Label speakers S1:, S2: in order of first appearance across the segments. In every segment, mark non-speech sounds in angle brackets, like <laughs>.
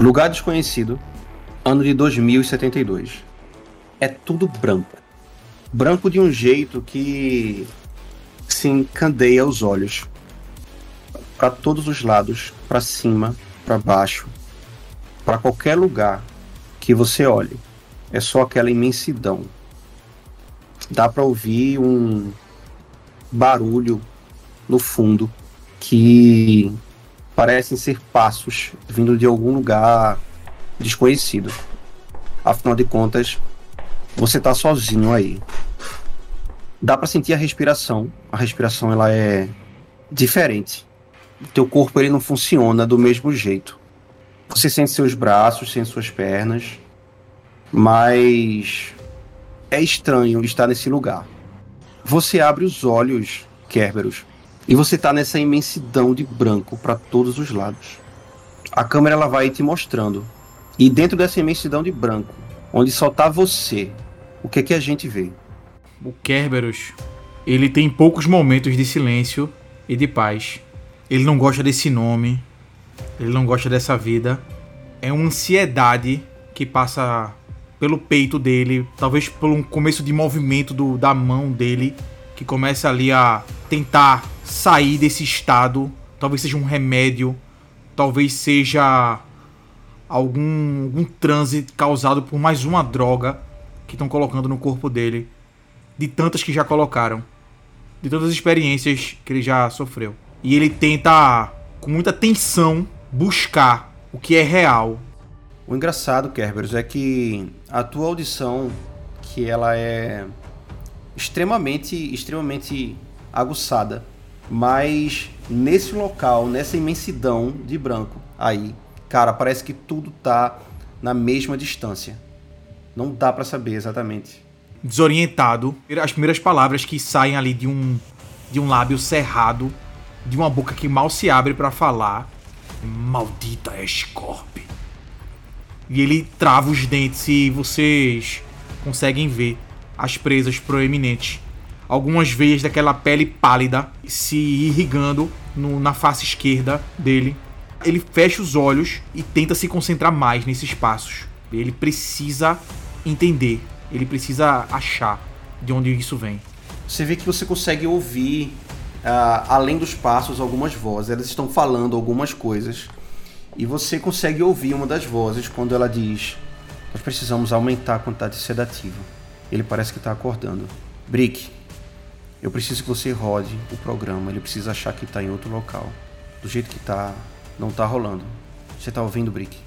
S1: Lugar desconhecido, ano de 2072. É tudo branco. Branco de um jeito que se encandeia os olhos. Para todos os lados, para cima, para baixo, para qualquer lugar que você olhe. É só aquela imensidão. Dá para ouvir um barulho no fundo que parecem ser passos vindo de algum lugar desconhecido. Afinal de contas, você está sozinho aí. Dá para sentir a respiração. A respiração ela é diferente. O teu corpo ele não funciona do mesmo jeito. Você sente seus braços, sente suas pernas, mas é estranho estar nesse lugar. Você abre os olhos, Kerberos, e você está nessa imensidão de branco para todos os lados. A câmera ela vai te mostrando. E dentro dessa imensidão de branco, onde só tá você, o que é que a gente vê?
S2: O Kerberos, ele tem poucos momentos de silêncio e de paz. Ele não gosta desse nome, ele não gosta dessa vida. É uma ansiedade que passa pelo peito dele, talvez por um começo de movimento do, da mão dele, que começa ali a tentar sair desse estado. Talvez seja um remédio, talvez seja algum, algum transe causado por mais uma droga que estão colocando no corpo dele, de tantas que já colocaram, de todas as experiências que ele já sofreu. E ele tenta, com muita tensão, buscar o que é real.
S1: O engraçado, Kerberos, é que a tua audição, que ela é extremamente, extremamente aguçada, mas nesse local, nessa imensidão de branco aí, cara, parece que tudo tá na mesma distância. Não dá para saber exatamente.
S2: Desorientado, as primeiras palavras que saem ali de um de um lábio cerrado, de uma boca que mal se abre para falar, maldita Escorp. E ele trava os dentes e vocês conseguem ver as presas proeminentes. Algumas veias daquela pele pálida se irrigando no, na face esquerda dele ele fecha os olhos e tenta se concentrar mais nesses passos. Ele precisa entender, ele precisa achar de onde isso vem.
S1: Você vê que você consegue ouvir, uh, além dos passos, algumas vozes. Elas estão falando algumas coisas. E você consegue ouvir uma das vozes quando ela diz: Nós precisamos aumentar a quantidade de sedativo. Ele parece que está acordando. Brick, eu preciso que você rode o programa. Ele precisa achar que está em outro local. Do jeito que está, não tá rolando. Você tá ouvindo, Brick?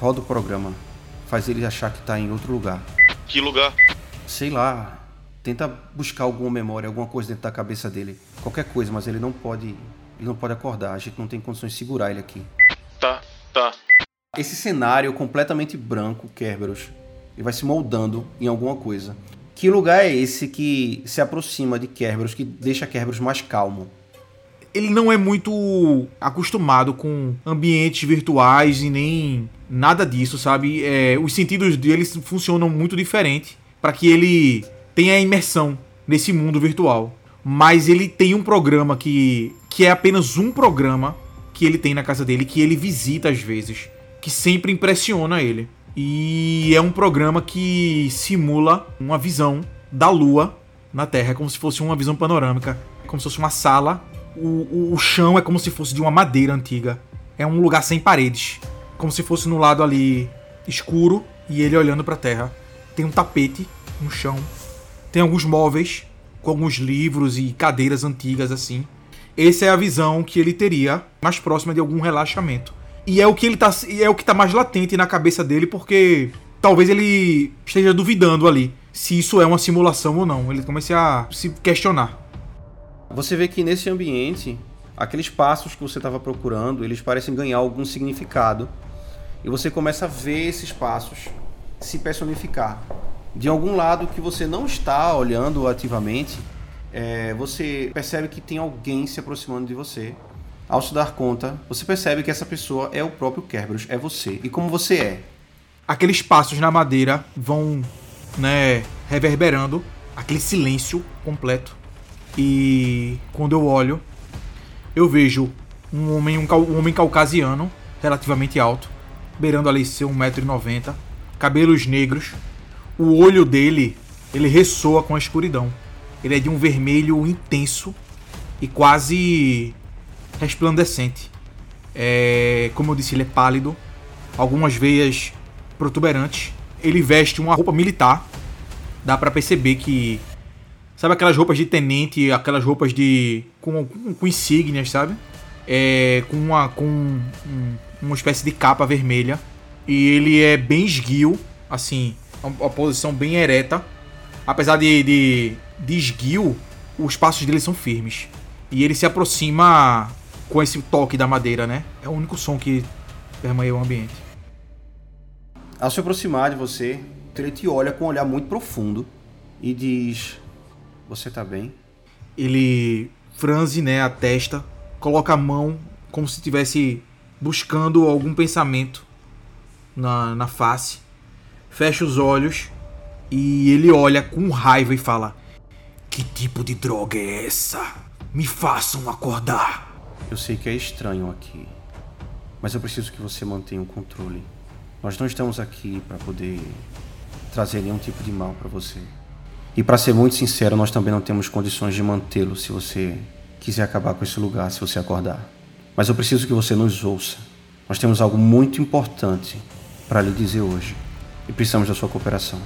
S1: Roda o programa. Faz ele achar que tá em outro lugar.
S3: Que lugar?
S1: Sei lá. Tenta buscar alguma memória, alguma coisa dentro da cabeça dele. Qualquer coisa, mas ele não pode. Ele não pode acordar. A gente não tem condições de segurar ele aqui.
S3: Tá, tá.
S1: Esse cenário completamente branco, Kerberos, ele vai se moldando em alguma coisa. Que lugar é esse que se aproxima de Kerberos, que deixa Kerberos mais calmo?
S2: ele não é muito acostumado com ambientes virtuais e nem nada disso, sabe? É, os sentidos dele funcionam muito diferente para que ele tenha imersão nesse mundo virtual. Mas ele tem um programa que, que é apenas um programa que ele tem na casa dele, que ele visita às vezes, que sempre impressiona ele. E é um programa que simula uma visão da Lua na Terra, é como se fosse uma visão panorâmica, como se fosse uma sala o, o, o chão é como se fosse de uma madeira antiga. É um lugar sem paredes. Como se fosse no lado ali escuro e ele olhando para a terra. Tem um tapete no chão. Tem alguns móveis com alguns livros e cadeiras antigas assim. Essa é a visão que ele teria mais próxima de algum relaxamento. E é o que ele tá é o que tá mais latente na cabeça dele porque talvez ele esteja duvidando ali se isso é uma simulação ou não. Ele comece a se questionar.
S1: Você vê que nesse ambiente, aqueles passos que você estava procurando, eles parecem ganhar algum significado. E você começa a ver esses passos se personificar. De algum lado que você não está olhando ativamente, é, você percebe que tem alguém se aproximando de você. Ao se dar conta, você percebe que essa pessoa é o próprio Kerberos, é você. E como você é?
S2: Aqueles passos na madeira vão, né, reverberando, aquele silêncio completo. E quando eu olho, eu vejo um homem, um, um homem caucasiano, relativamente alto, beirando ali seu 1,90m, cabelos negros. O olho dele, ele ressoa com a escuridão. Ele é de um vermelho intenso e quase resplandecente. É, como eu disse, ele é pálido, algumas veias protuberantes. Ele veste uma roupa militar. Dá para perceber que sabe aquelas roupas de tenente, aquelas roupas de com, com, com insígnias, sabe? É, com uma com um, uma espécie de capa vermelha e ele é bem esguio, assim, uma posição bem ereta. Apesar de, de, de esguio, os passos dele são firmes. E ele se aproxima com esse toque da madeira, né? É o único som que permeia o ambiente.
S1: Ao se aproximar de você, ele te olha com um olhar muito profundo e diz: Você tá bem?
S2: Ele franze né, a testa, coloca a mão como se estivesse buscando algum pensamento na, na face, fecha os olhos e ele olha com raiva e fala: Que tipo de droga é essa? Me façam acordar.
S1: Eu sei que é estranho aqui, mas eu preciso que você mantenha o controle. Nós não estamos aqui para poder trazer nenhum tipo de mal para você. E para ser muito sincero, nós também não temos condições de mantê-lo se você quiser acabar com esse lugar, se você acordar. Mas eu preciso que você nos ouça. Nós temos algo muito importante para lhe dizer hoje e precisamos da sua cooperação.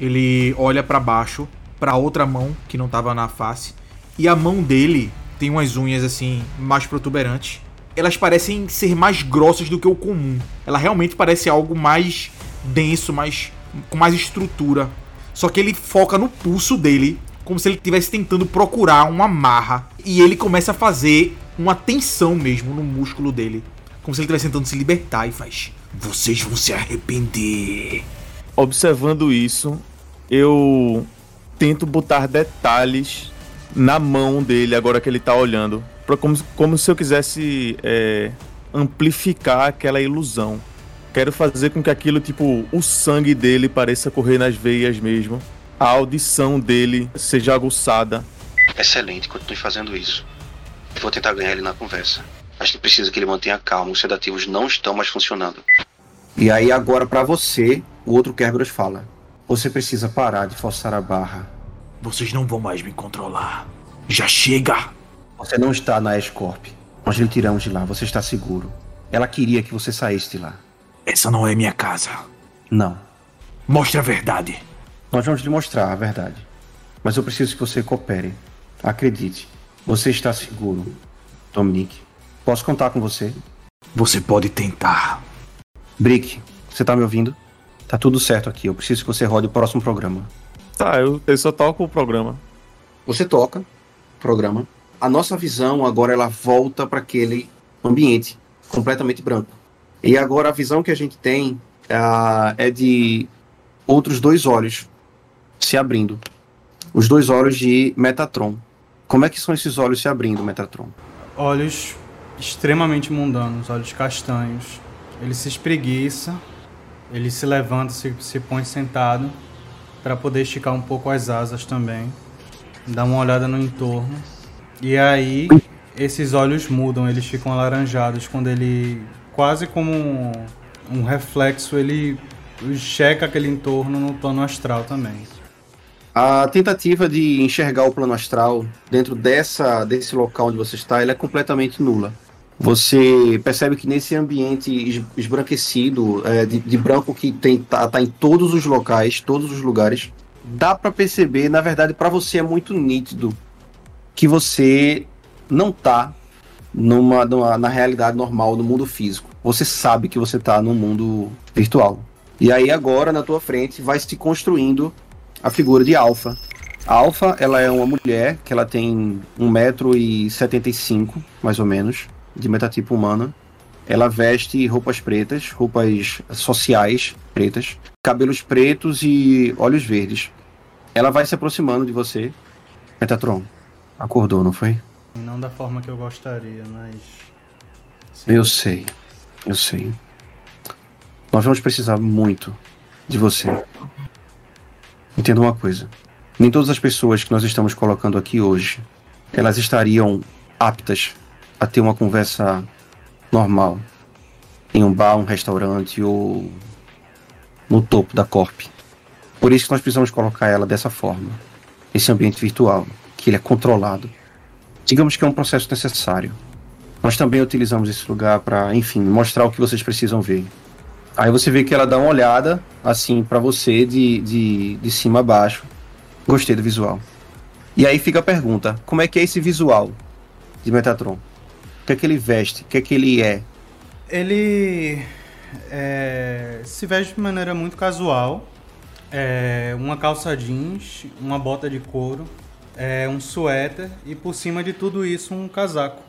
S2: Ele olha para baixo, para outra mão que não estava na face, e a mão dele tem umas unhas assim mais protuberantes elas parecem ser mais grossas do que o comum. Ela realmente parece algo mais denso, mais com mais estrutura. Só que ele foca no pulso dele, como se ele estivesse tentando procurar uma marra. E ele começa a fazer uma tensão mesmo no músculo dele. Como se ele estivesse tentando se libertar e faz. Vocês vão se arrepender.
S4: Observando isso, eu tento botar detalhes na mão dele agora que ele tá olhando como, como se eu quisesse é, amplificar aquela ilusão. Quero fazer com que aquilo, tipo, o sangue dele pareça correr nas veias mesmo. A audição dele seja aguçada.
S1: Excelente, continue fazendo isso. Vou tentar ganhar ele na conversa. Acho que precisa que ele mantenha calma. Os sedativos não estão mais funcionando. E aí, agora, para você, o outro Kerberos fala: Você precisa parar de forçar a barra.
S2: Vocês não vão mais me controlar. Já chega!
S1: Você não está na Escorp. Nós lhe tiramos de lá, você está seguro. Ela queria que você saísse de lá.
S2: Essa não é minha casa.
S1: Não.
S2: Mostre a verdade.
S1: Nós vamos lhe mostrar a verdade. Mas eu preciso que você coopere. Acredite. Você está seguro, Dominique. Posso contar com você?
S2: Você pode tentar.
S1: Brick, você tá me ouvindo? Tá tudo certo aqui. Eu preciso que você rode o próximo programa.
S4: Tá, eu, eu só toco o programa.
S1: Você toca o programa a nossa visão agora ela volta para aquele ambiente completamente branco. E agora a visão que a gente tem uh, é de outros dois olhos se abrindo. Os dois olhos de Metatron. Como é que são esses olhos se abrindo, Metatron?
S5: Olhos extremamente mundanos, olhos castanhos. Ele se espreguiça, ele se levanta, se, se põe sentado para poder esticar um pouco as asas também. Dá uma olhada no entorno e aí esses olhos mudam, eles ficam alaranjados quando ele quase como um, um reflexo, ele checa aquele entorno no plano astral também.
S1: A tentativa de enxergar o plano astral dentro dessa desse local onde você está, ela é completamente nula. Você percebe que nesse ambiente esbranquecido, é, de, de, branco que tem tá, tá, em todos os locais, todos os lugares, dá para perceber, na verdade, para você é muito nítido que você não tá numa, numa, na realidade normal do mundo físico. Você sabe que você tá no mundo virtual. E aí agora na tua frente vai se construindo a figura de Alpha. A Alpha, ela é uma mulher que ela tem 1,75m, mais ou menos, de metatipo humana. Ela veste roupas pretas, roupas sociais pretas, cabelos pretos e olhos verdes. Ela vai se aproximando de você, Metatron. Acordou, não foi?
S5: Não da forma que eu gostaria, mas.
S1: Sim. Eu sei, eu sei. Nós vamos precisar muito de você. Entenda uma coisa. Nem todas as pessoas que nós estamos colocando aqui hoje, elas estariam aptas a ter uma conversa normal. em um bar, um restaurante ou no topo da Corp. Por isso que nós precisamos colocar ela dessa forma. Esse ambiente virtual, que ele é controlado. Digamos que é um processo necessário. Nós também utilizamos esse lugar para, enfim, mostrar o que vocês precisam ver. Aí você vê que ela dá uma olhada, assim, para você, de, de, de cima a baixo. Gostei do visual. E aí fica a pergunta: como é que é esse visual de Metatron? O que é que ele veste? O que é que ele é?
S5: Ele é, se veste de maneira muito casual. É, uma calça jeans, uma bota de couro, é, um suéter e por cima de tudo isso um casaco.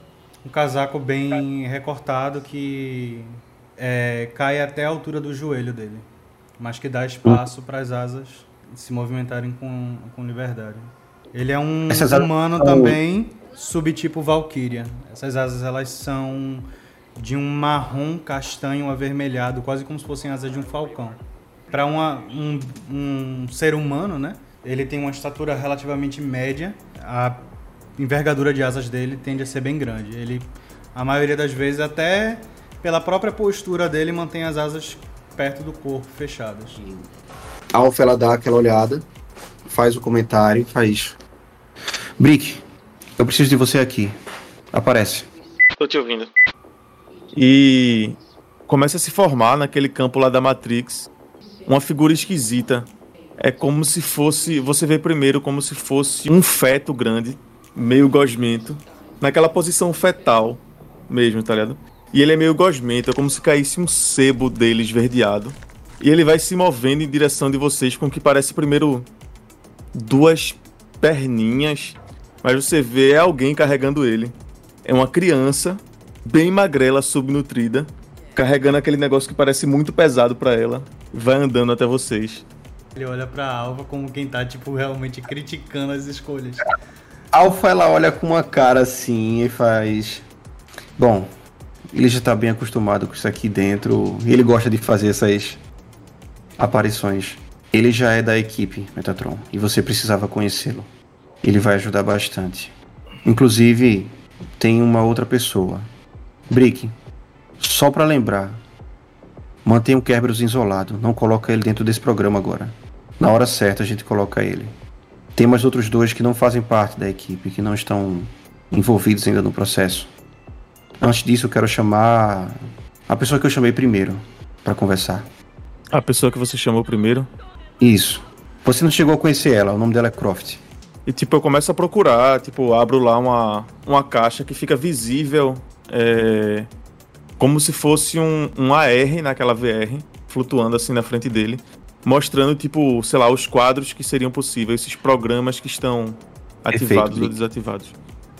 S5: Um casaco bem recortado que é, cai até a altura do joelho dele, mas que dá espaço para as asas se movimentarem com, com liberdade. Ele é um
S1: Essas
S5: humano também, subtipo Valkyria. Essas asas elas são de um marrom castanho avermelhado, quase como se fossem asas de um falcão. Para um, um ser humano, né? Ele tem uma estatura relativamente média. A envergadura de asas dele tende a ser bem grande. Ele, a maioria das vezes, até pela própria postura dele, mantém as asas perto do corpo, fechadas.
S1: A Alfa ela dá aquela olhada, faz o comentário, faz. Brick, eu preciso de você aqui. Aparece.
S3: Tô te ouvindo.
S4: E começa a se formar naquele campo lá da Matrix uma figura esquisita. É como se fosse. Você vê primeiro como se fosse um feto grande, meio gosmento, naquela posição fetal mesmo, tá ligado? E ele é meio gosmento, é como se caísse um sebo dele esverdeado. E ele vai se movendo em direção de vocês com o que parece primeiro duas perninhas, mas você vê alguém carregando ele. É uma criança bem magrela, subnutrida, carregando aquele negócio que parece muito pesado pra ela, vai andando até vocês.
S5: Ele olha pra Alva como quem tá, tipo, realmente criticando as escolhas.
S1: Alfa ela olha com uma cara assim e faz. Bom, ele já tá bem acostumado com isso aqui dentro. E ele gosta de fazer essas aparições. Ele já é da equipe Metatron e você precisava conhecê-lo. Ele vai ajudar bastante. Inclusive, tem uma outra pessoa. Brick, só pra lembrar, mantenha o Kerberos isolado. Não coloca ele dentro desse programa agora. Na hora certa a gente coloca ele. Tem mais outros dois que não fazem parte da equipe, que não estão envolvidos ainda no processo. Antes disso, eu quero chamar a pessoa que eu chamei primeiro para conversar.
S4: A pessoa que você chamou primeiro.
S1: Isso. Você não chegou a conhecer ela, o nome dela é Croft.
S4: E tipo, eu começo a procurar, tipo, abro lá uma, uma caixa que fica visível, é, como se fosse um, um AR naquela VR, flutuando assim na frente dele, mostrando, tipo, sei lá, os quadros que seriam possíveis, esses programas que estão ativados ou desativados.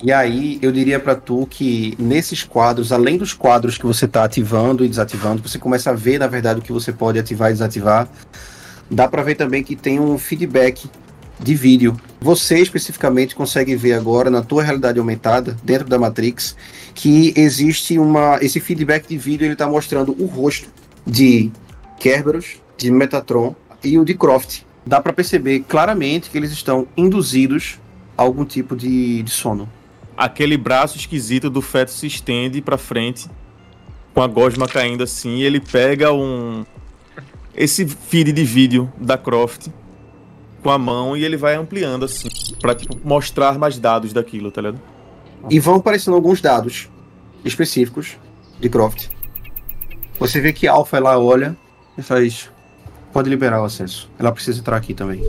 S1: E aí, eu diria pra tu que nesses quadros, além dos quadros que você tá ativando e desativando, você começa a ver, na verdade, o que você pode ativar e desativar. Dá pra ver também que tem um feedback de vídeo. Você especificamente consegue ver agora na tua realidade aumentada, dentro da Matrix, que existe uma esse feedback de vídeo, ele tá mostrando o rosto de Kerberos, de Metatron e o de Croft. Dá pra perceber claramente que eles estão induzidos a algum tipo de, de sono.
S4: Aquele braço esquisito do feto se estende pra frente, com a gosma caindo assim, e ele pega um. Esse feed de vídeo da Croft com a mão e ele vai ampliando assim, pra tipo, mostrar mais dados daquilo, tá ligado?
S1: E vão aparecendo alguns dados específicos de Croft. Você vê que Alpha ela olha e faz. Pode liberar o acesso. Ela precisa entrar aqui também.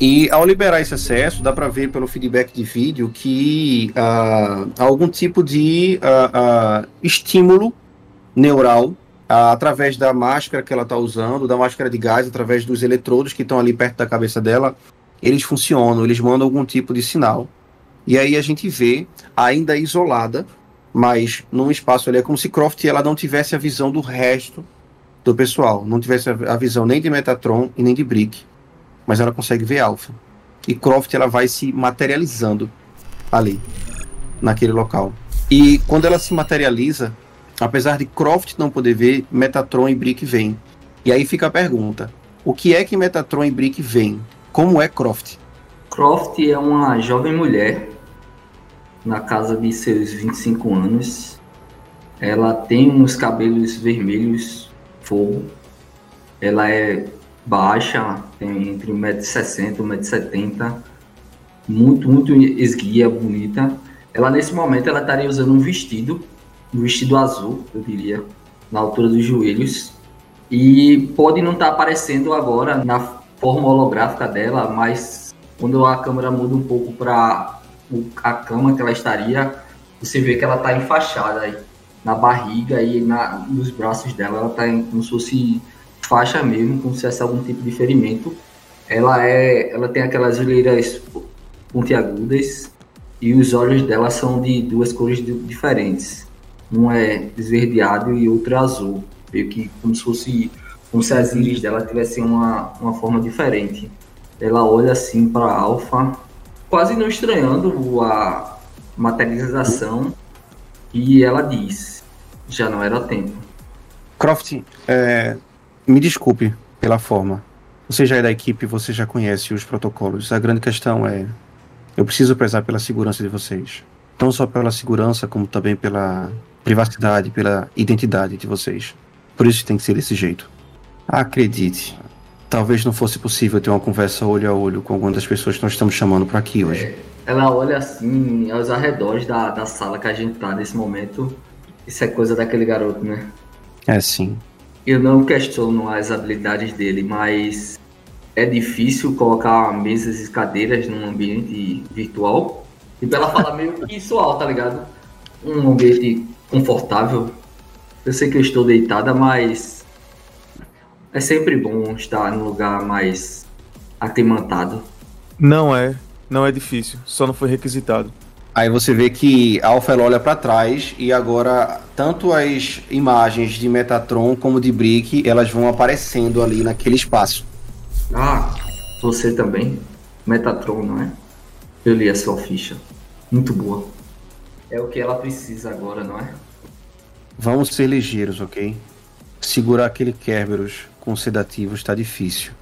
S1: E ao liberar esse acesso, dá pra ver pelo feedback de vídeo que ah, há algum tipo de ah, ah, estímulo neural através da máscara que ela tá usando, da máscara de gás, através dos eletrodos que estão ali perto da cabeça dela. Eles funcionam, eles mandam algum tipo de sinal. E aí a gente vê, ainda isolada, mas num espaço ali é como se Croft ela não tivesse a visão do resto do pessoal, não tivesse a visão nem de Metatron e nem de Brick, mas ela consegue ver Alpha. E Croft ela vai se materializando ali, naquele local. E quando ela se materializa, apesar de Croft não poder ver, Metatron e Brick vêm. E aí fica a pergunta: o que é que Metatron e Brick veem? Como é Croft?
S6: Croft é uma jovem mulher na casa de seus 25 anos. Ela tem uns cabelos vermelhos, fogo. Ela é baixa, tem entre 1,60m e 1,70m. Muito, muito esguia, bonita. Ela, nesse momento, ela estaria usando um vestido, vestido azul, eu diria, na altura dos joelhos. E pode não estar aparecendo agora na forma holográfica dela, mas quando a câmera muda um pouco para a cama que ela estaria, você vê que ela está enfaixada aí na barriga e na, nos braços dela. Ela está como se fosse faixa mesmo, como se fosse algum tipo de ferimento. Ela é, ela tem aquelas olheiras pontiagudas e os olhos dela são de duas cores diferentes. Um é esverdeado e outro é azul, meio que como se fosse como se as íris dela tivessem uma, uma forma diferente. Ela olha assim para a Alpha, quase não estranhando a materialização, e ela diz: já não era tempo.
S1: Croft, é, me desculpe pela forma. Você já é da equipe, você já conhece os protocolos. A grande questão é: eu preciso prezar pela segurança de vocês. Não só pela segurança, como também pela privacidade, pela identidade de vocês. Por isso tem que ser desse jeito. Acredite, talvez não fosse possível ter uma conversa olho a olho com alguma das pessoas que nós estamos chamando para aqui hoje.
S6: Ela olha assim aos arredores da, da sala que a gente tá nesse momento. Isso é coisa daquele garoto, né?
S1: É sim.
S6: Eu não questiono as habilidades dele, mas é difícil colocar mesas e cadeiras num ambiente virtual. E ela fala meio que <laughs> sual, tá ligado? Um ambiente confortável. Eu sei que eu estou deitada, mas é sempre bom estar num lugar mais aclimatado.
S4: Não é, não é difícil, só não foi requisitado.
S1: Aí você vê que a Alpha ela olha para trás e agora tanto as imagens de Metatron como de Brick, elas vão aparecendo ali naquele espaço.
S6: Ah, você também? Metatron, não é? Eu li a sua ficha. Muito boa. É o que ela precisa agora, não é?
S1: Vamos ser ligeiros, ok? Segurar aquele Kerberos com sedativo está difícil.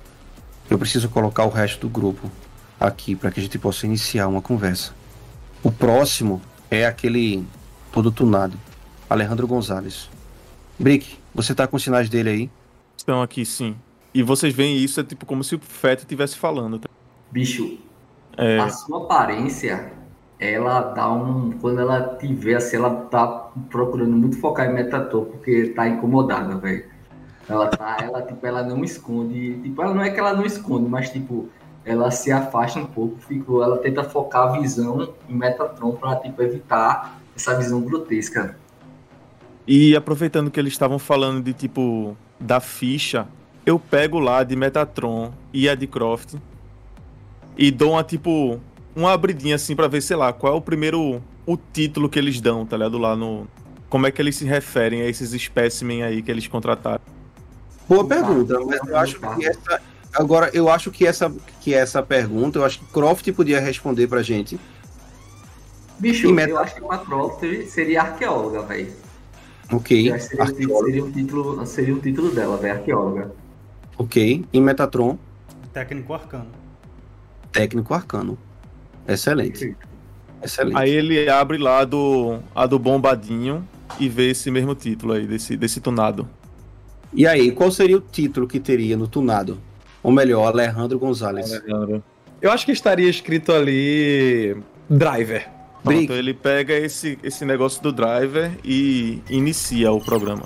S1: Eu preciso colocar o resto do grupo aqui para que a gente possa iniciar uma conversa. O próximo é aquele todo tunado, Alejandro Gonzalez. Brick, você tá com sinais dele aí?
S4: Estão aqui, sim. E vocês veem isso, é tipo como se o Feto estivesse falando. tá?
S6: Bicho,
S4: É,
S6: a sua aparência, ela dá um. Quando ela vê assim, ela tá procurando muito focar em Metatron, porque tá incomodada, velho. Ela tá, ela, tipo, ela não esconde. Tipo, ela não é que ela não esconde, mas tipo, ela se afasta um pouco, fico, ela tenta focar a visão em Metatron pra, tipo, evitar essa visão grotesca.
S4: E aproveitando que eles estavam falando de tipo da ficha, eu pego lá de Metatron e a de Croft e dou uma tipo uma abridinha assim pra ver, sei lá, qual é o primeiro o título que eles dão, tá ligado? Lá no como é que eles se referem a esses espécimen aí que eles contrataram.
S1: Boa pergunta, mas eu acho que essa. Agora, eu acho que essa, que essa pergunta, eu acho que Croft podia responder pra gente.
S6: Bicho,
S1: E Meta-
S6: eu acho que uma Croft seria arqueóloga, velho.
S1: Ok.
S6: Seria, seria o título, seria o título dela, velho, arqueóloga.
S1: Ok. E Metatron,
S5: Técnico arcano.
S1: técnico arcano. Excelente. Excelente.
S4: Aí ele abre lá do a do bombadinho e vê esse mesmo título aí desse desse tunado.
S1: E aí, qual seria o título que teria no tunado? Ou melhor, Alejandro Gonzalez.
S7: Eu acho que estaria escrito ali. Driver.
S4: Pronto, ele pega esse esse negócio do driver e inicia o programa.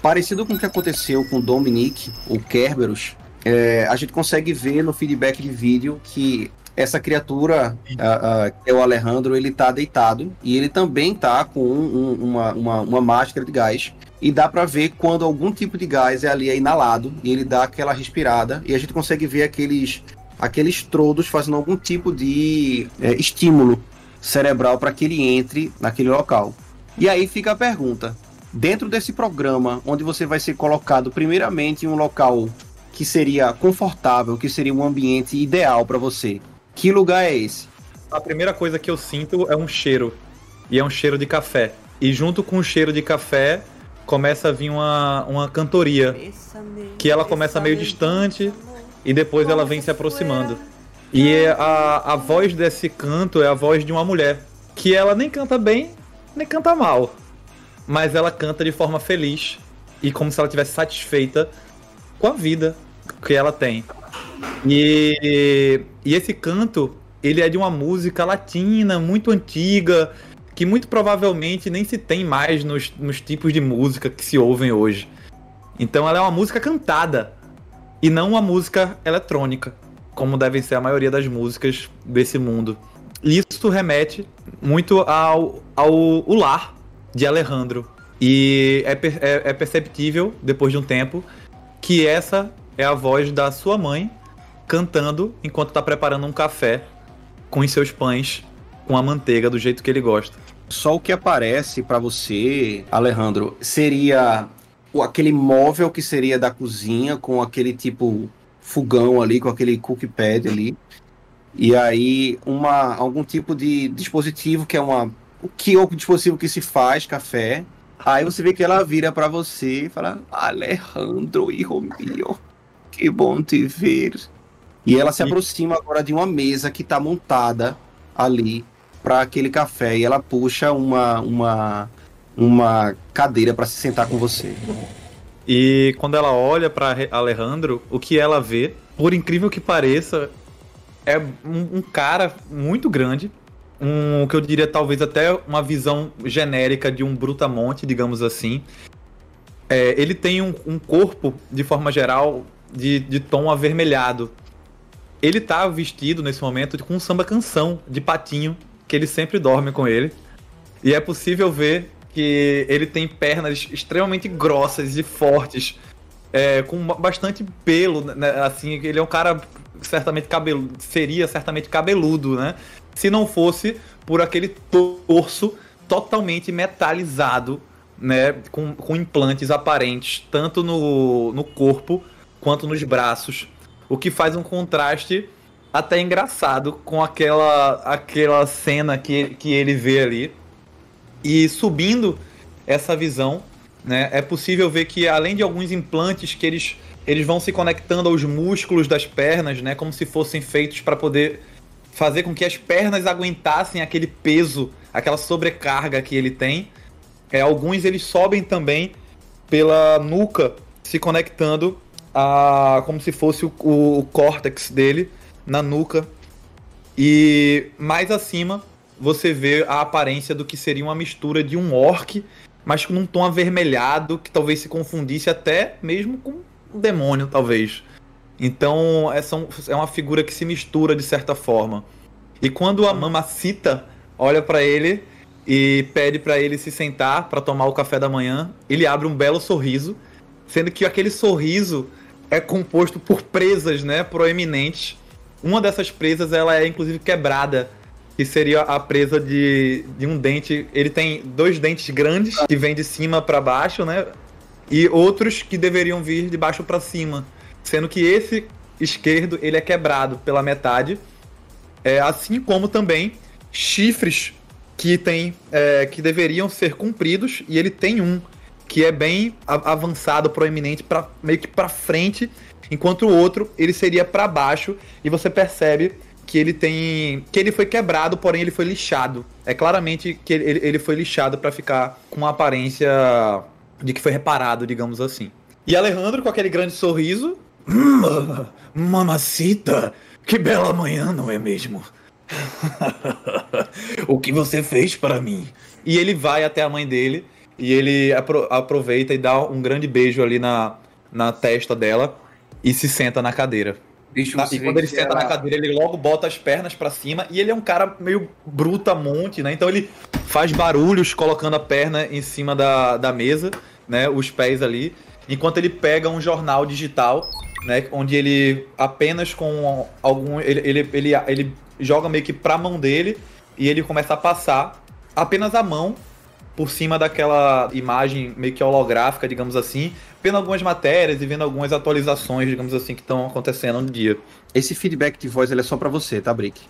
S1: Parecido com o que aconteceu com o Dominic, o Kerberos, é, a gente consegue ver no feedback de vídeo que essa criatura, a- a- que é o Alejandro, ele tá deitado e ele também tá com um- um- uma, uma, uma máscara de gás. E dá pra ver quando algum tipo de gás é ali é inalado e ele dá aquela respirada e a gente consegue ver aqueles, aqueles trodos fazendo algum tipo de é, estímulo cerebral para que ele entre naquele local. E aí fica a pergunta: dentro desse programa, onde você vai ser colocado primeiramente em um local que seria confortável, que seria um ambiente ideal para você, que lugar é esse?
S7: A primeira coisa que eu sinto é um cheiro. E é um cheiro de café. E junto com o cheiro de café, começa a vir uma, uma cantoria. Que ela começa meio distante e depois ela vem se aproximando. E é a, a voz desse canto é a voz de uma mulher. Que ela nem canta bem, nem canta mal. mas ela canta de forma feliz e como se ela estivesse satisfeita com a vida que ela tem. E, e esse canto, ele é de uma música latina muito antiga, que muito provavelmente nem se tem mais nos, nos tipos de música que se ouvem hoje. Então ela é uma música cantada e não uma música eletrônica, como devem ser a maioria das músicas desse mundo. E isso remete muito ao, ao lar de Alejandro. E é, é, é perceptível, depois de um tempo, que essa é a voz da sua mãe cantando enquanto está preparando um café com os seus pães com a manteiga do jeito que ele gosta.
S1: Só o que aparece pra você, Alejandro, seria aquele móvel que seria da cozinha com aquele tipo fogão ali, com aquele cookie pad ali. E aí uma algum tipo de dispositivo que é uma o que o dispositivo que se faz café. Aí você vê que ela vira pra você e fala: "Alejandro, hijo mío, que bom te ver". E ela se aproxima agora de uma mesa que tá montada ali para aquele café e ela puxa uma uma uma cadeira para se sentar com você.
S7: E quando ela olha para Alejandro, o que ela vê, por incrível que pareça, é um, um cara muito grande. Um que eu diria talvez até uma visão genérica de um brutamonte, digamos assim. É, ele tem um, um corpo, de forma geral, de, de tom avermelhado. Ele tá vestido nesse momento com um samba canção de patinho, que ele sempre dorme com ele. E é possível ver que ele tem pernas extremamente grossas e fortes, é, com ba- bastante pelo, né? Assim, ele é um cara certamente cabelo, seria certamente cabeludo, né? Se não fosse por aquele torso totalmente metalizado, né? Com, com implantes aparentes, tanto no, no corpo quanto nos braços. O que faz um contraste até engraçado com aquela, aquela cena que, que ele vê ali. E subindo essa visão, né, é possível ver que além de alguns implantes que eles, eles vão se conectando aos músculos das pernas, né, como se fossem feitos para poder fazer com que as pernas aguentassem aquele peso, aquela sobrecarga que ele tem. É, alguns eles sobem também pela nuca, se conectando a como se fosse o, o, o córtex dele na nuca. E mais acima você vê a aparência do que seria uma mistura de um orc, mas com um tom avermelhado que talvez se confundisse até mesmo com um demônio, talvez. Então essa é uma figura que se mistura de certa forma. E quando a mamacita olha para ele e pede para ele se sentar para tomar o café da manhã, ele abre um belo sorriso, sendo que aquele sorriso é composto por presas, né, proeminentes. Uma dessas presas ela é inclusive quebrada, que seria a presa de, de um dente. Ele tem dois dentes grandes que vêm de cima para baixo, né? E outros que deveriam vir de baixo para cima, sendo que esse esquerdo ele é quebrado pela metade, é, assim como também chifres que tem é, que deveriam ser cumpridos e ele tem um que é bem a- avançado, proeminente, para meio que para frente, enquanto o outro ele seria para baixo e você percebe que ele tem que ele foi quebrado, porém ele foi lixado. É claramente que ele, ele foi lixado para ficar com uma aparência de que foi reparado, digamos assim. E Alejandro com aquele grande sorriso, "Hum, mamacita, que bela manhã, não é mesmo? <laughs> o que você fez para mim? E ele vai até a mãe dele e ele apro- aproveita e dá um grande beijo ali na, na testa dela e se senta na cadeira.
S1: Bicho,
S7: Na- e quando ele senta
S1: ela-
S7: na cadeira, ele logo bota as pernas pra cima e ele é um cara meio brutamonte, né? Então ele faz barulhos colocando a perna em cima da, da mesa, né? Os pés ali, enquanto ele pega um jornal digital, né? Onde ele apenas com algum. Ele, ele, ele, ele joga meio que pra mão dele e ele começa a passar apenas a mão por cima daquela imagem meio que holográfica, digamos assim, vendo algumas matérias e vendo algumas atualizações, digamos assim, que estão acontecendo no dia.
S1: Esse feedback de voz ele é só pra você, tá, Brick?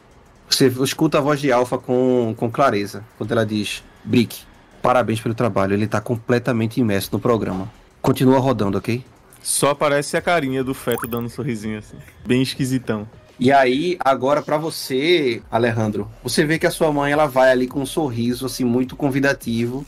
S1: Você escuta a voz de Alpha com, com clareza, quando ela diz: Brick, parabéns pelo trabalho, ele tá completamente imerso no programa. Continua rodando, ok?
S4: Só aparece a carinha do feto dando um sorrisinho assim. Bem esquisitão.
S1: E aí, agora pra você, Alejandro, você vê que a sua mãe ela vai ali com um sorriso assim muito convidativo,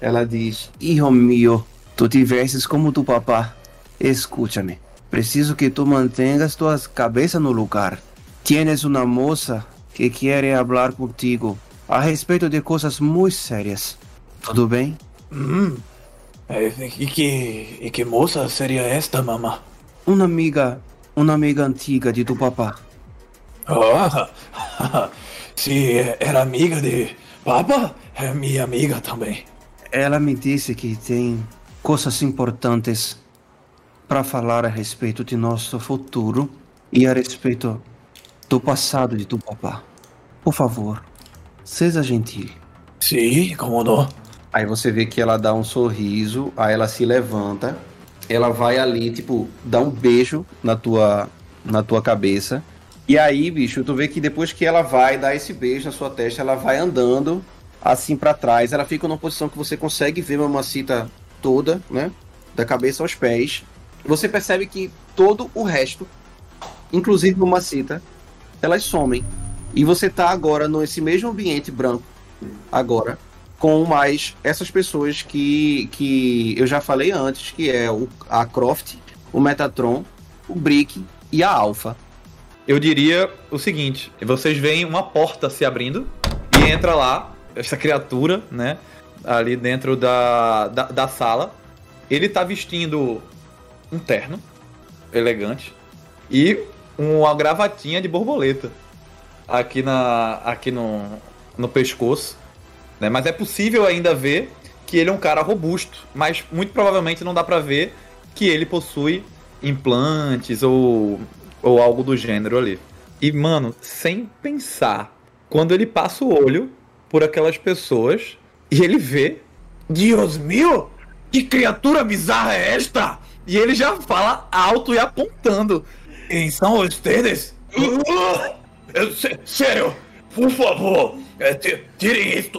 S1: Ela diz: Hijo mío, tu tivesses como tu papá. Escúchame. Preciso que tu mantengas tua cabeça no lugar. Tienes uma moça que quer falar contigo a respeito de coisas muito sérias. Tudo bem?
S8: Hum. É, e, que, e que moça seria esta, mamá?
S1: Uma amiga, uma amiga antiga de tu papá.
S8: Ah, <laughs> se era amiga de Papa, é minha amiga também.
S1: Ela me disse que tem coisas importantes para falar a respeito de nosso futuro e a respeito do passado de tu papá. Por favor, seja gentil.
S8: Sim, como não?
S1: Aí você vê que ela dá um sorriso, aí ela se levanta, ela vai ali, tipo, dá um beijo na tua, na tua cabeça. E aí, bicho, tu vê que depois que ela vai dar esse beijo na sua testa, ela vai andando assim para trás. Ela fica numa posição que você consegue ver a mamacita toda, né? Da cabeça aos pés. Você percebe que todo o resto, inclusive mamacita, elas somem. E você tá agora nesse mesmo ambiente branco, agora, com mais essas pessoas que, que eu já falei antes, que é o, a Croft, o Metatron, o Brick e a Alpha.
S7: Eu diria o seguinte: vocês veem uma porta se abrindo e entra lá essa criatura, né? Ali dentro da, da, da sala. Ele tá vestindo um terno elegante e uma gravatinha de borboleta aqui, na, aqui no, no pescoço. Né? Mas é possível ainda ver que ele é um cara robusto, mas muito provavelmente não dá para ver que ele possui implantes ou, ou algo do gênero ali. E, mano, sem pensar, quando ele passa o olho por aquelas pessoas e ele vê. Deus meu! Que criatura bizarra é esta? E ele já fala alto e apontando. Quem são vocês? <laughs> Sério, por favor, é, tirem.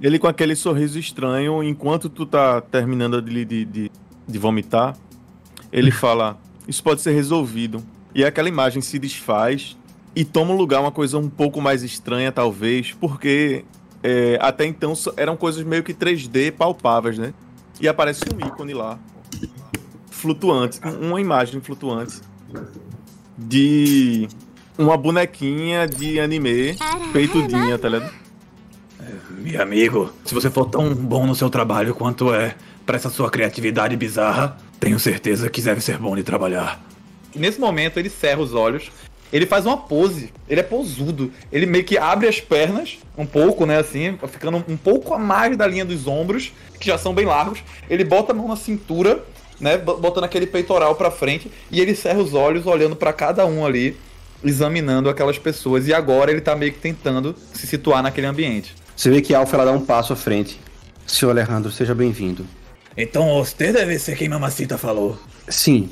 S4: Ele com aquele sorriso estranho, enquanto tu tá terminando de, de, de, de vomitar, ele fala: Isso pode ser resolvido. E aquela imagem se desfaz e toma lugar uma coisa um pouco mais estranha, talvez, porque é, até então eram coisas meio que 3D palpáveis, né? E aparece um ícone lá, flutuante, uma imagem flutuante de uma bonequinha de anime peitudinha, tá ligado?
S8: Meu amigo, se você for tão bom no seu trabalho quanto é para essa sua criatividade bizarra, tenho certeza que deve ser bom de trabalhar.
S7: Nesse momento ele cerra os olhos, ele faz uma pose, ele é posudo, ele meio que abre as pernas um pouco, né, assim, ficando um pouco a mais da linha dos ombros, que já são bem largos. Ele bota a mão na cintura, né, botando aquele peitoral para frente e ele cerra os olhos olhando para cada um ali, examinando aquelas pessoas e agora ele tá meio que tentando se situar naquele ambiente.
S1: Você vê que a Alfa ela dá um passo à frente. Senhor Alejandro, seja bem-vindo.
S8: Então você deve ser quem Mamacita falou.
S1: Sim,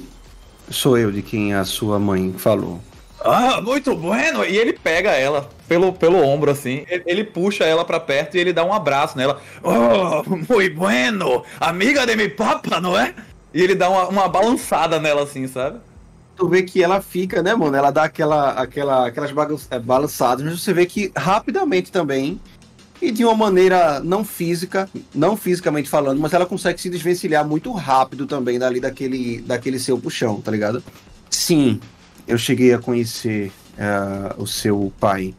S1: sou eu de quem a sua mãe falou.
S7: Ah, muito bueno! E ele pega ela pelo, pelo ombro, assim. Ele, ele puxa ela para perto e ele dá um abraço nela. Oh, muito bueno! Amiga de mi papa, não é? E ele dá uma, uma balançada nela, assim, sabe?
S1: Tu vê que ela fica, né, mano? Ela dá aquela, aquela, aquelas é, balançadas, mas você vê que rapidamente também e de uma maneira não física, não fisicamente falando, mas ela consegue se desvencilhar muito rápido também dali daquele, daquele seu puxão, tá ligado? Sim, eu cheguei a conhecer uh, o seu pai,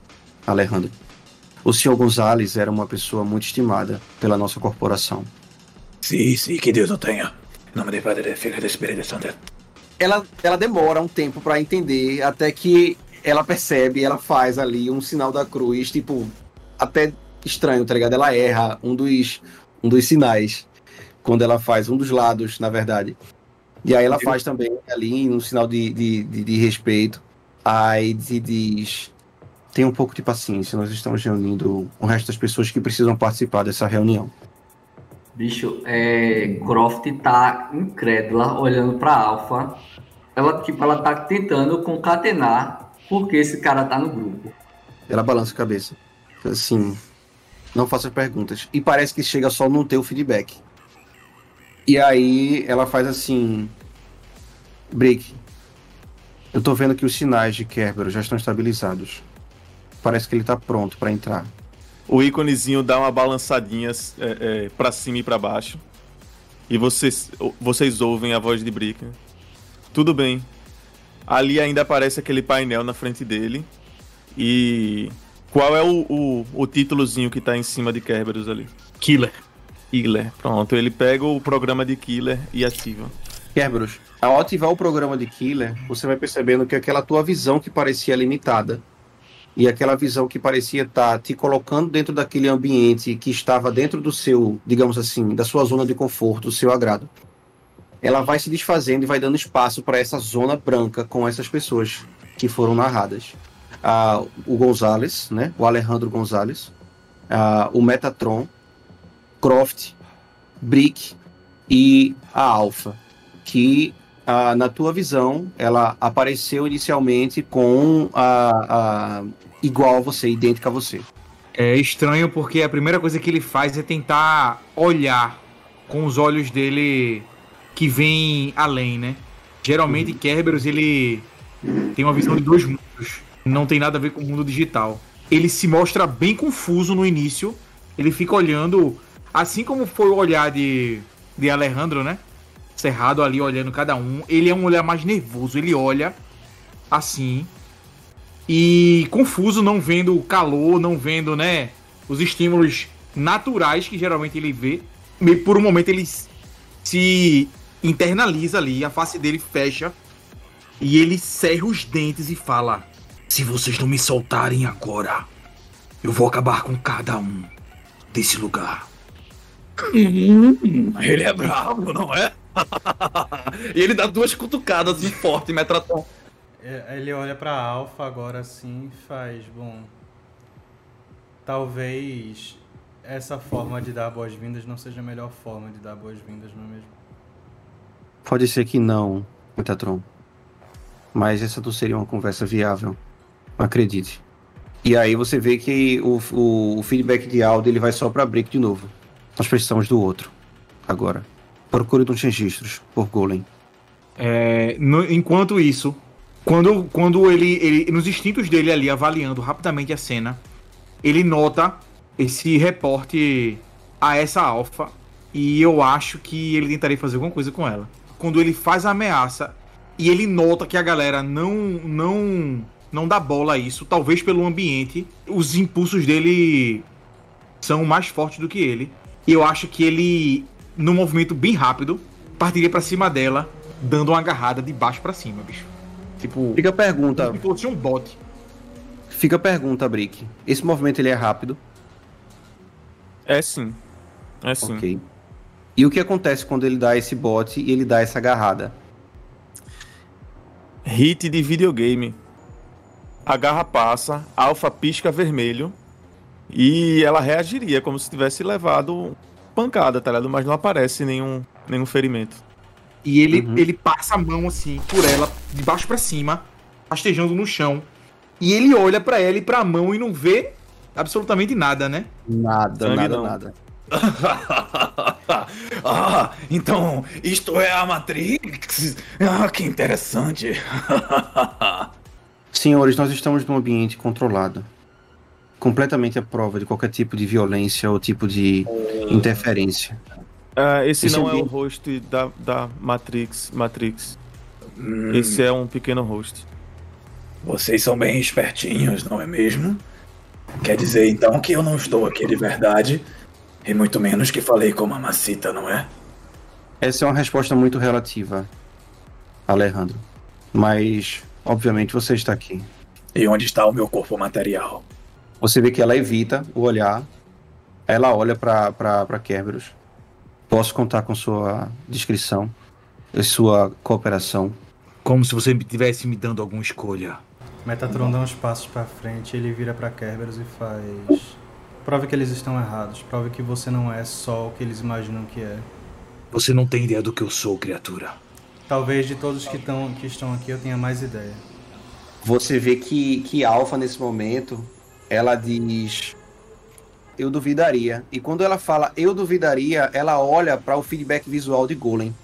S1: Alejandro. O senhor Gonzalez era uma pessoa muito estimada pela nossa corporação.
S8: Sim, sim, que Deus o tenha. Em nome do Padre, Filho e Espírito Santo.
S1: Ela, ela demora um tempo para entender, até que ela percebe, ela faz ali um sinal da cruz, tipo, até estranho, tá ligado? Ela erra um dos, um dos sinais quando ela faz um dos lados, na verdade. E aí ela faz também ali um sinal de, de, de, de respeito. Aí diz: tem um pouco de paciência, nós estamos reunindo o resto das pessoas que precisam participar dessa reunião.
S6: Bicho, é, Croft tá incrédula olhando pra Alpha. Ela, tipo, ela tá tentando concatenar porque esse cara tá no grupo.
S1: Ela balança a cabeça. Assim, não faça perguntas. E parece que chega só no teu feedback. E aí ela faz assim. Brick. Eu tô vendo que os sinais de Kerberos já estão estabilizados. Parece que ele tá pronto para entrar.
S4: O íconezinho dá uma balançadinha é, é, para cima e para baixo. E vocês, vocês ouvem a voz de Brick. Tudo bem. Ali ainda aparece aquele painel na frente dele. E qual é o, o, o títulozinho que tá em cima de Kerberos ali?
S2: Killer.
S4: Killer. Pronto, ele pega o programa de Killer e ativa.
S1: Kerberos, ao ativar o programa de Killer, você vai percebendo que aquela tua visão que parecia limitada e aquela visão que parecia estar tá te colocando dentro daquele ambiente que estava dentro do seu, digamos assim, da sua zona de conforto, do seu agrado, ela vai se desfazendo e vai dando espaço para essa zona branca com essas pessoas que foram narradas. Ah, o Gonzalez, né? O Alejandro Gonzalez, ah, o Metatron, Croft, Brick e a Alpha, que ah, na tua visão ela apareceu inicialmente com a, a igual a você, idêntica a você.
S2: É estranho porque a primeira coisa que ele faz é tentar olhar com os olhos dele que vem além, né? Geralmente uhum. Kerberos ele tem uma visão de dois mundos, não tem nada a ver com o mundo digital. Ele se mostra bem confuso no início, ele fica olhando, assim como foi o olhar de, de Alejandro, né? Cerrado ali olhando cada um. Ele é um olhar mais nervoso, ele olha assim, e confuso, não vendo o calor, não vendo, né, os estímulos naturais que geralmente ele vê. E por um momento ele se internaliza ali, a face dele fecha e ele cerra os dentes e fala: Se vocês não me soltarem agora, eu vou acabar com cada um desse lugar.
S8: Hum, ele é bravo, não é? <laughs> e ele dá duas cutucadas de forte, Metraton.
S5: É, ele olha pra Alpha agora assim e faz, bom. Talvez essa forma de dar boas-vindas não seja a melhor forma de dar boas-vindas, não é mesmo?
S1: Pode ser que não, Metatron. Mas essa não seria uma conversa viável. Acredite. E aí você vê que o, o, o feedback de áudio ele vai só para break de novo. Nós precisamos do outro. Agora. Procure nos registros, por Golem.
S2: É, no, enquanto isso, quando, quando ele, ele, nos instintos dele ali, avaliando rapidamente a cena, ele nota esse reporte a essa alfa e eu acho que ele tentaria fazer alguma coisa com ela. Quando ele faz a ameaça e ele nota que a galera não não não dá bola a isso, talvez pelo ambiente, os impulsos dele são mais fortes do que ele. E eu acho que ele, num movimento bem rápido, partiria para cima dela, dando uma agarrada de baixo para cima, bicho. Tipo,
S1: fica a pergunta.
S2: Como se fosse um bot.
S1: Fica a pergunta, Brick. Esse movimento ele é rápido?
S4: É sim. É sim. Ok.
S1: E o que acontece quando ele dá esse bot e ele dá essa agarrada?
S4: Hit de videogame. A garra passa, alfa pisca vermelho e ela reagiria como se tivesse levado pancada, tá ligado? Mas não aparece nenhum, nenhum ferimento.
S2: E ele, uhum. ele passa a mão assim por ela, de baixo para cima, rastejando no chão. E ele olha para ela e pra mão e não vê absolutamente nada, né?
S1: Nada, Sangue nada, não. nada. <laughs>
S8: ah, então isto é a Matrix? Ah, que interessante. <laughs>
S1: Senhores, nós estamos num ambiente controlado. Completamente à prova de qualquer tipo de violência ou tipo de interferência.
S4: Uh, esse, esse, não é, é o host da, da Matrix. Matrix. Hum. Esse é um pequeno host.
S8: Vocês são bem espertinhos, não é mesmo? Quer dizer então que eu não estou aqui de verdade, e muito menos que falei com uma macita, não é?
S1: Essa é uma resposta muito relativa, Alejandro. Mas, obviamente, você está aqui.
S8: E onde está o meu corpo material?
S1: Você vê que ela evita o olhar. Ela olha para Kerberos. Posso contar com sua descrição e sua cooperação.
S2: Como se você estivesse me dando alguma escolha.
S5: Metatron dá uns passos para frente, ele vira para Kerberos e faz. Prove que eles estão errados. Prove que você não é só o que eles imaginam que é.
S2: Você não tem ideia do que eu sou, criatura.
S5: Talvez de todos que, tão, que estão aqui eu tenha mais ideia.
S1: Você vê que, que Alpha, nesse momento, ela diz: eu duvidaria. E quando ela fala eu duvidaria, ela olha para o feedback visual de Golem.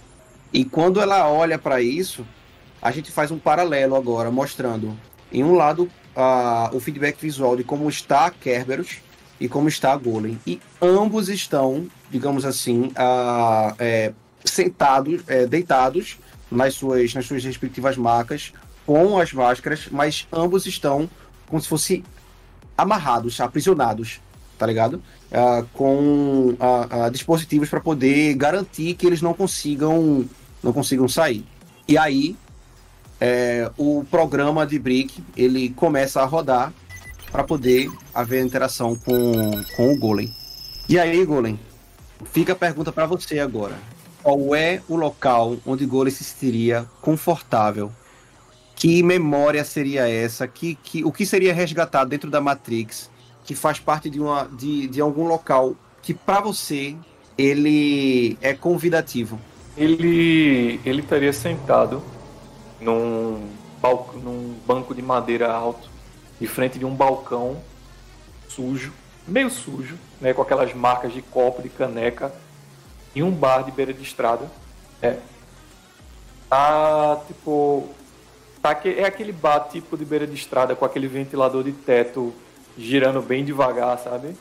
S1: E quando ela olha para isso, a gente faz um paralelo agora, mostrando em um lado uh, o feedback visual de como está Kerberos e como está a Golem. E ambos estão, digamos assim, ah, é, sentados, é, deitados nas suas, nas suas respectivas macas, com as máscaras, mas ambos estão como se fossem amarrados, aprisionados, tá ligado? Ah, com ah, ah, dispositivos para poder garantir que eles não consigam, não consigam sair. E aí, é, o programa de Brick ele começa a rodar para poder haver interação com, com o Golem. E aí, Golem, fica a pergunta para você agora. Qual é o local onde Golem se sentiria confortável? Que memória seria essa? Que, que, o que seria resgatado dentro da Matrix que faz parte de, uma, de, de algum local que para você ele é convidativo?
S9: Ele, ele estaria sentado num, balco, num banco de madeira alto, de frente de um balcão sujo, meio sujo, né, com aquelas marcas de copo, de caneca, em um bar de beira de estrada. É. Tá, tipo. Tá, é aquele bar tipo de beira de estrada com aquele ventilador de teto girando bem devagar, sabe?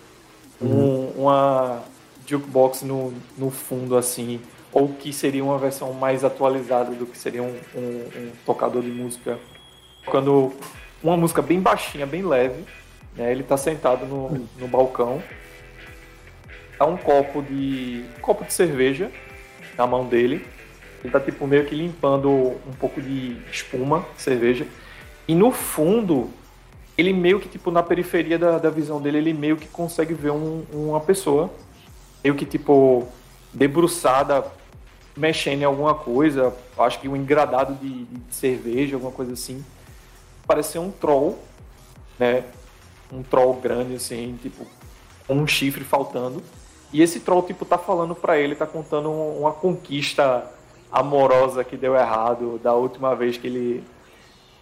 S9: Um, uma jukebox no, no fundo, assim, ou que seria uma versão mais atualizada do que seria um, um, um tocador de música. Quando uma música bem baixinha, bem leve, né? Ele tá sentado no, no balcão. Tá um copo de um copo de cerveja na mão dele. Ele tá tipo meio que limpando um pouco de espuma, cerveja. E no fundo ele meio que, tipo, na periferia da, da visão dele, ele meio que consegue ver um, uma pessoa, meio que, tipo, debruçada, mexendo em alguma coisa, acho que um engradado de, de cerveja, alguma coisa assim. Parece ser um troll, né? Um troll grande, assim, tipo, com um chifre faltando. E esse troll, tipo, tá falando para ele, tá contando uma conquista amorosa que deu errado da última vez que ele,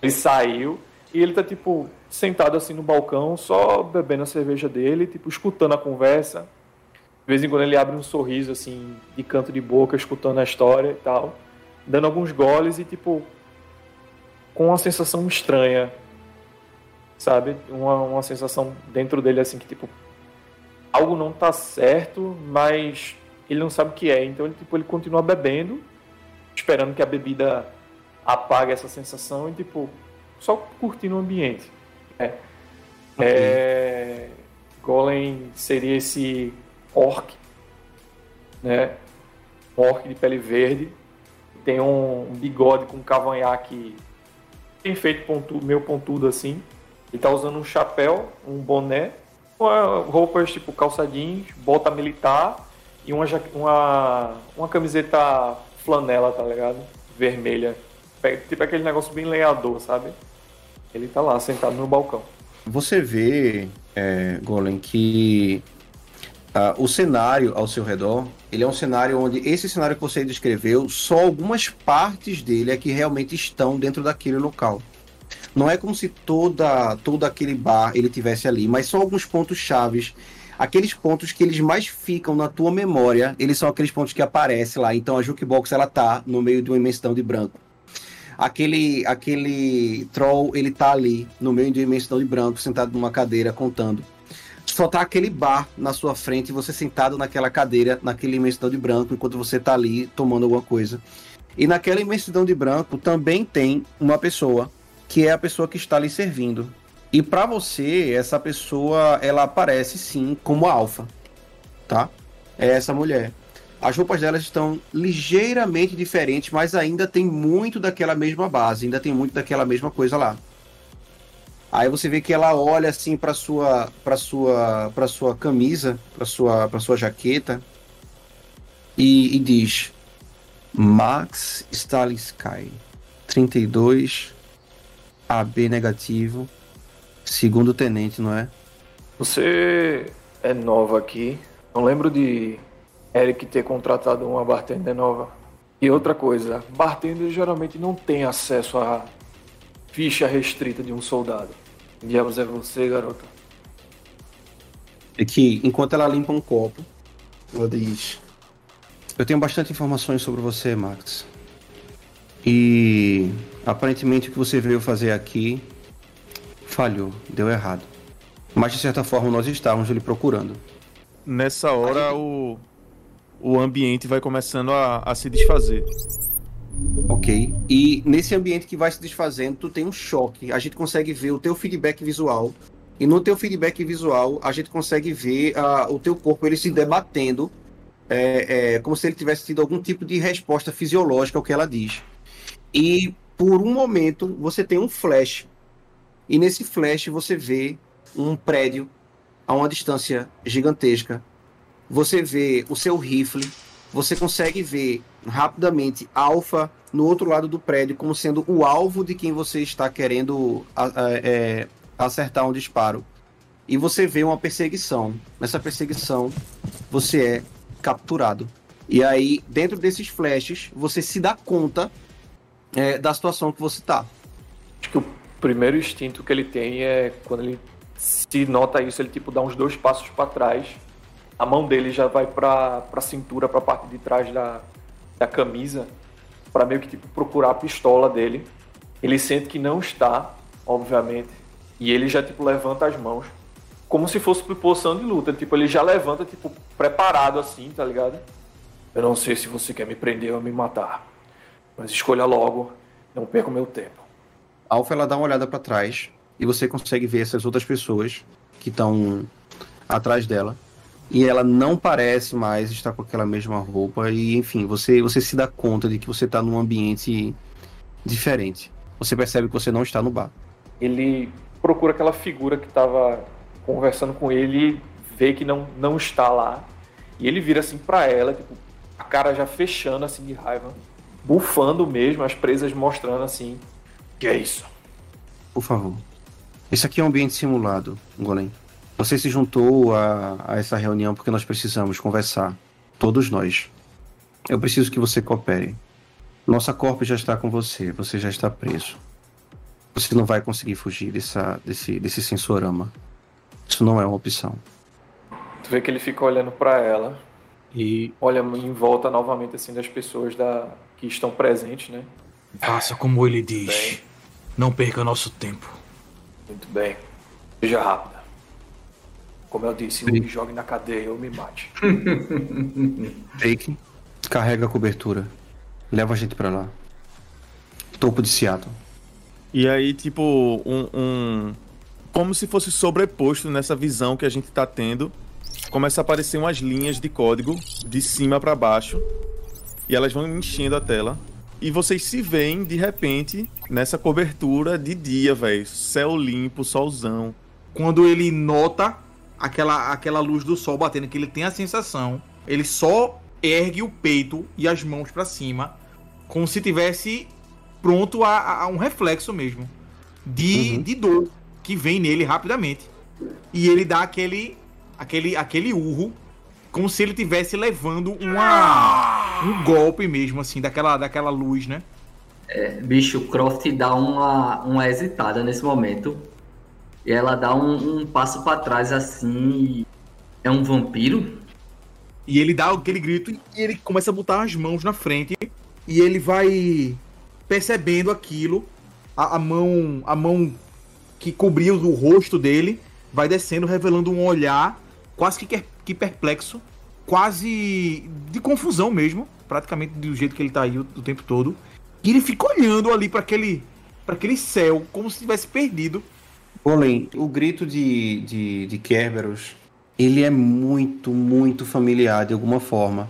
S9: ele saiu. E ele tá, tipo, sentado assim no balcão, só bebendo a cerveja dele, tipo, escutando a conversa. De vez em quando ele abre um sorriso, assim, de canto de boca, escutando a história e tal. Dando alguns goles e, tipo, com uma sensação estranha, sabe? Uma, uma sensação dentro dele, assim, que, tipo, algo não tá certo, mas ele não sabe o que é. Então, ele, tipo, ele continua bebendo, esperando que a bebida apague essa sensação e, tipo, só curtindo o ambiente. É. é. Golem seria esse orc, né? Um orc de pele verde. Tem um, bigode com um cavanhaque bem feito, pontu, meio pontudo assim. Ele tá usando um chapéu, um boné, uma, roupas tipo calça jeans, bota militar e uma, uma, uma camiseta flanela, tá ligado? Vermelha. Tipo aquele negócio bem lenhador, sabe? Ele tá lá, sentado no balcão.
S1: Você vê, é, Golem, que uh, o cenário ao seu redor, ele é um cenário onde esse cenário que você descreveu, só algumas partes dele é que realmente estão dentro daquele local. Não é como se toda todo aquele bar ele tivesse ali, mas só alguns pontos chaves. Aqueles pontos que eles mais ficam na tua memória, eles são aqueles pontos que aparecem lá. Então a jukebox ela tá no meio de uma imensidão de branco aquele aquele troll, ele tá ali no meio de uma imensidão de branco, sentado numa cadeira contando. Só tá aquele bar na sua frente você sentado naquela cadeira, naquele imensidão de branco, enquanto você tá ali tomando alguma coisa. E naquela imensidão de branco também tem uma pessoa, que é a pessoa que está lhe servindo. E para você, essa pessoa, ela aparece sim como alfa, tá? É essa mulher. As roupas delas estão ligeiramente diferentes, mas ainda tem muito daquela mesma base, ainda tem muito daquela mesma coisa lá. Aí você vê que ela olha assim para sua para sua para sua camisa, para sua para sua jaqueta e, e diz: Max Stalinsky, 32 AB negativo, segundo tenente, não é?
S9: Você é nova aqui. Não lembro de Eric ter contratado uma bartender nova. E outra coisa, bartender geralmente não tem acesso à ficha restrita de um soldado. Diabos é você, garota.
S1: É que enquanto ela limpa um copo, ela diz: Eu tenho bastante informações sobre você, Max. E aparentemente o que você veio fazer aqui falhou, deu errado. Mas de certa forma nós estávamos lhe procurando.
S4: Nessa hora o, o ambiente vai começando a, a se desfazer.
S1: Ok. E nesse ambiente que vai se desfazendo, tu tem um choque. A gente consegue ver o teu feedback visual. E no teu feedback visual, a gente consegue ver ah, o teu corpo ele se debatendo, é, é, como se ele tivesse tido algum tipo de resposta fisiológica ao que ela diz. E por um momento, você tem um flash. E nesse flash você vê um prédio a uma distância gigantesca. Você vê o seu rifle. Você consegue ver rapidamente Alpha no outro lado do prédio como sendo o alvo de quem você está querendo é, acertar um disparo. E você vê uma perseguição. Nessa perseguição, você é capturado. E aí, dentro desses flashes, você se dá conta é, da situação que você tá.
S9: Acho que o primeiro instinto que ele tem é quando ele se nota isso, ele tipo dá uns dois passos para trás. A mão dele já vai pra, pra cintura, pra parte de trás da, da camisa, para meio que tipo procurar a pistola dele. Ele sente que não está, obviamente, e ele já tipo levanta as mãos, como se fosse por posição de luta. Tipo, ele já levanta tipo preparado assim, tá ligado? Eu não sei se você quer me prender ou me matar, mas escolha logo, não perca o meu tempo.
S1: Alpha ela dá uma olhada pra trás e você consegue ver essas outras pessoas que estão atrás dela. E ela não parece mais estar com aquela mesma roupa e enfim, você você se dá conta de que você tá num ambiente diferente. Você percebe que você não está no bar.
S9: ele procura aquela figura que estava conversando com ele e vê que não, não está lá. E ele vira assim pra ela, tipo, a cara já fechando assim de raiva, bufando mesmo, as presas mostrando assim. Que é isso?
S1: Por favor. Esse aqui é um ambiente simulado, Golem. Você se juntou a, a essa reunião porque nós precisamos conversar. Todos nós. Eu preciso que você coopere. Nossa corpo já está com você. Você já está preso. Você não vai conseguir fugir dessa, desse, desse sensorama. Isso não é uma opção.
S9: Tu vê que ele fica olhando pra ela e olha em volta novamente assim das pessoas da, que estão presentes, né?
S2: Faça como ele diz.
S9: Bem.
S2: Não perca nosso tempo.
S9: Muito bem. Seja rápida. Como eu disse, ou me jogue na cadeia ou me mate. <laughs>
S1: Drake, carrega a cobertura. Leva a gente pra lá. Topo de Seattle.
S4: E aí, tipo, um, um- Como se fosse sobreposto nessa visão que a gente tá tendo. Começa a aparecer umas linhas de código de cima pra baixo. E elas vão enchendo a tela. E vocês se veem, de repente, nessa cobertura de dia, velho. Céu limpo, solzão.
S2: Quando ele nota aquela, aquela luz do sol batendo, que ele tem a sensação, ele só ergue o peito e as mãos pra cima, como se tivesse pronto a, a um reflexo mesmo de, de dor que vem nele rapidamente. E ele dá aquele aquele aquele urro como se ele tivesse levando uma um golpe mesmo assim daquela daquela luz, né?
S6: É, bicho, o Croft dá uma, uma hesitada nesse momento. E ela dá um, um passo pra trás assim. e- É um vampiro?
S2: E ele dá aquele grito e ele começa a botar as mãos na frente e ele vai percebendo aquilo, a, a mão a mão que cobria o rosto dele vai descendo, revelando um olhar quase que, que- que perplexo, quase de confusão mesmo, praticamente do jeito que ele tá aí o, o tempo todo. E ele fica olhando ali para aquele para aquele céu como se tivesse perdido.
S1: Golem, o grito de, de, de Kerberos, ele é muito, muito familiar de alguma forma.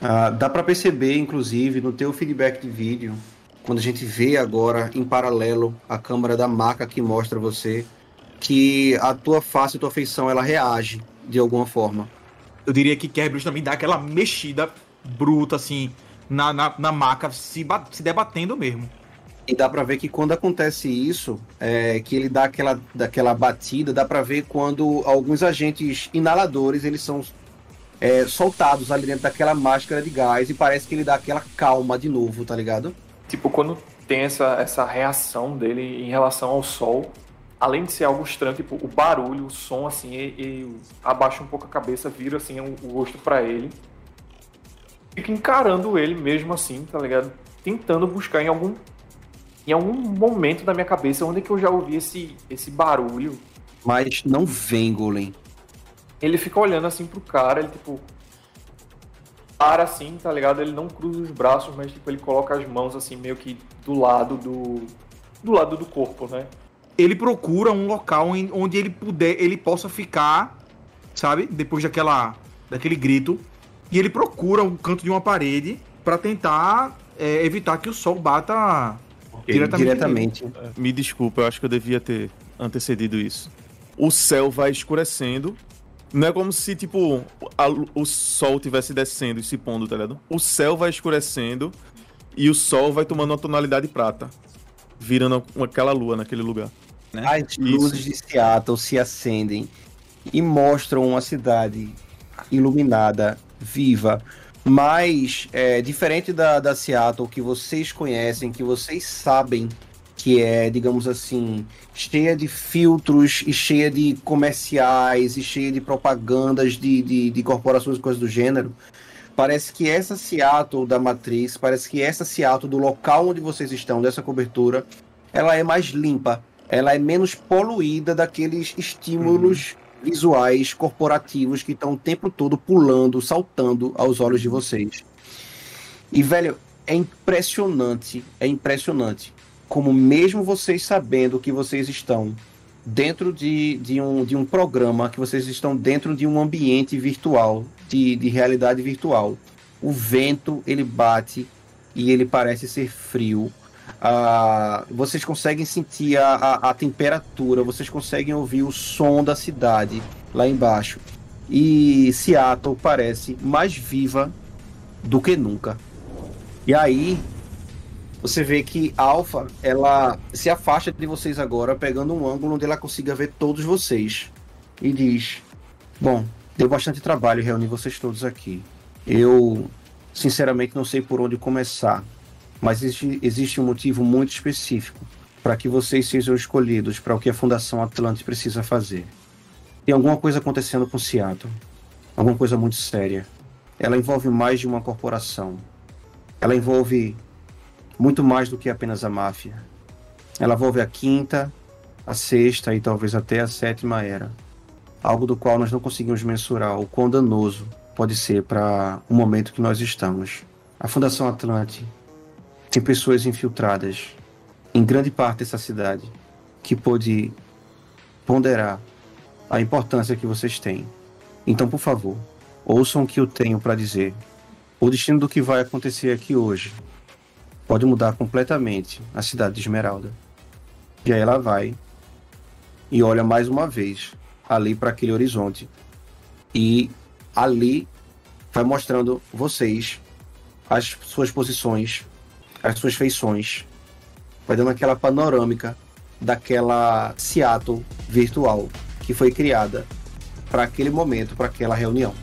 S1: Ah, dá pra perceber, inclusive, no teu feedback de vídeo, quando a gente vê agora em paralelo a câmera da maca que mostra você, que a tua face e tua feição ela reage de alguma forma.
S2: Eu diria que Kerberos também dá aquela mexida bruta assim na, na, na maca, se, se debatendo mesmo.
S1: E dá pra ver que quando acontece isso, é, que ele dá aquela, daquela batida, dá pra ver quando alguns agentes inaladores eles são é, soltados ali dentro daquela máscara de gás e parece que ele dá aquela calma de novo, tá ligado?
S9: Tipo, quando tem essa, essa reação dele em relação ao sol, além de ser algo estranho, tipo, o barulho, o som, assim, e, e abaixa um pouco a cabeça, vira, assim, o, o rosto pra ele. Fica encarando ele mesmo assim, tá ligado? Tentando buscar em algum em algum momento da minha cabeça onde é que eu já ouvi esse, esse barulho.
S1: mas não vem, Golem.
S9: Ele fica olhando assim pro cara, ele tipo. Para assim, tá ligado? Ele não cruza os braços, mas tipo, ele coloca as mãos assim, meio que do lado do. Do lado do corpo, né?
S2: Ele procura um local em- onde ele puder, ele possa ficar, sabe? Depois daquela, daquele grito. E ele procura um canto de uma parede pra tentar é, evitar que o sol bata diretamente.
S1: Diretamente.
S4: Me desculpa, eu acho que eu devia ter antecedido isso. O céu vai escurecendo. Não é como se, tipo, a o sol tivesse descendo e se pondo, tá ligado? O céu vai escurecendo e o sol vai tomando uma tonalidade prata. Virando aquela lua naquele lugar.
S7: Né?
S1: As luzes de Seattle se acendem e mostram uma cidade iluminada, viva. Mas, é, diferente da, da Seattle que vocês conhecem, que vocês sabem que é, digamos assim, cheia de filtros e cheia de comerciais e cheia de propagandas de, de, de corporações e coisas do gênero, parece que essa Seattle da Matriz, parece que essa Seattle do local onde vocês estão, dessa cobertura, ela é mais limpa, ela é menos poluída daqueles estímulos visuais corporativos que estão o tempo todo pulando, saltando aos olhos de vocês. E, velho, é impressionante, é impressionante como mesmo vocês sabendo que vocês estão dentro de, de, um, de um programa, que vocês estão dentro de um ambiente virtual, de, de realidade virtual, o vento ele bate e ele parece ser frio. Ah, vocês conseguem sentir a, a, a temperatura, vocês conseguem ouvir o som da cidade lá embaixo. E Seattle parece mais viva do que nunca. E aí, você vê que Alpha, ela se afasta de vocês agora, pegando um ângulo onde ela consiga ver todos vocês. E diz: Bom, deu bastante trabalho reunir vocês todos aqui. Eu, sinceramente, não sei por onde começar. Mas existe, existe um motivo muito específico para que vocês sejam escolhidos para o que a Fundação Atlante precisa fazer. Tem alguma coisa acontecendo com Seattle. Alguma coisa muito séria. Ela envolve mais de uma corporação. Ela envolve muito mais do que apenas a máfia. Ela envolve a quinta, a sexta e talvez até a sétima era. Algo do qual nós não conseguimos mensurar o quão danoso pode ser para o momento que nós estamos. A Fundação Atlante tem pessoas infiltradas em grande parte dessa cidade que pode ponderar a importância que vocês têm. Então, por favor, ouçam o que eu tenho para dizer. O destino do que vai acontecer aqui hoje pode mudar completamente a cidade de Esmeralda. E aí ela vai e olha mais uma vez ali para aquele horizonte. E ali vai mostrando vocês as suas posições, as suas feições. Vai dando aquela panorâmica daquela Seattle virtual que foi criada para aquele momento, para aquela reunião.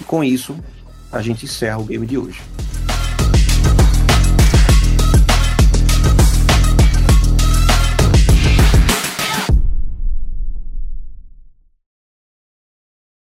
S1: E com isso, a gente encerra o game de hoje.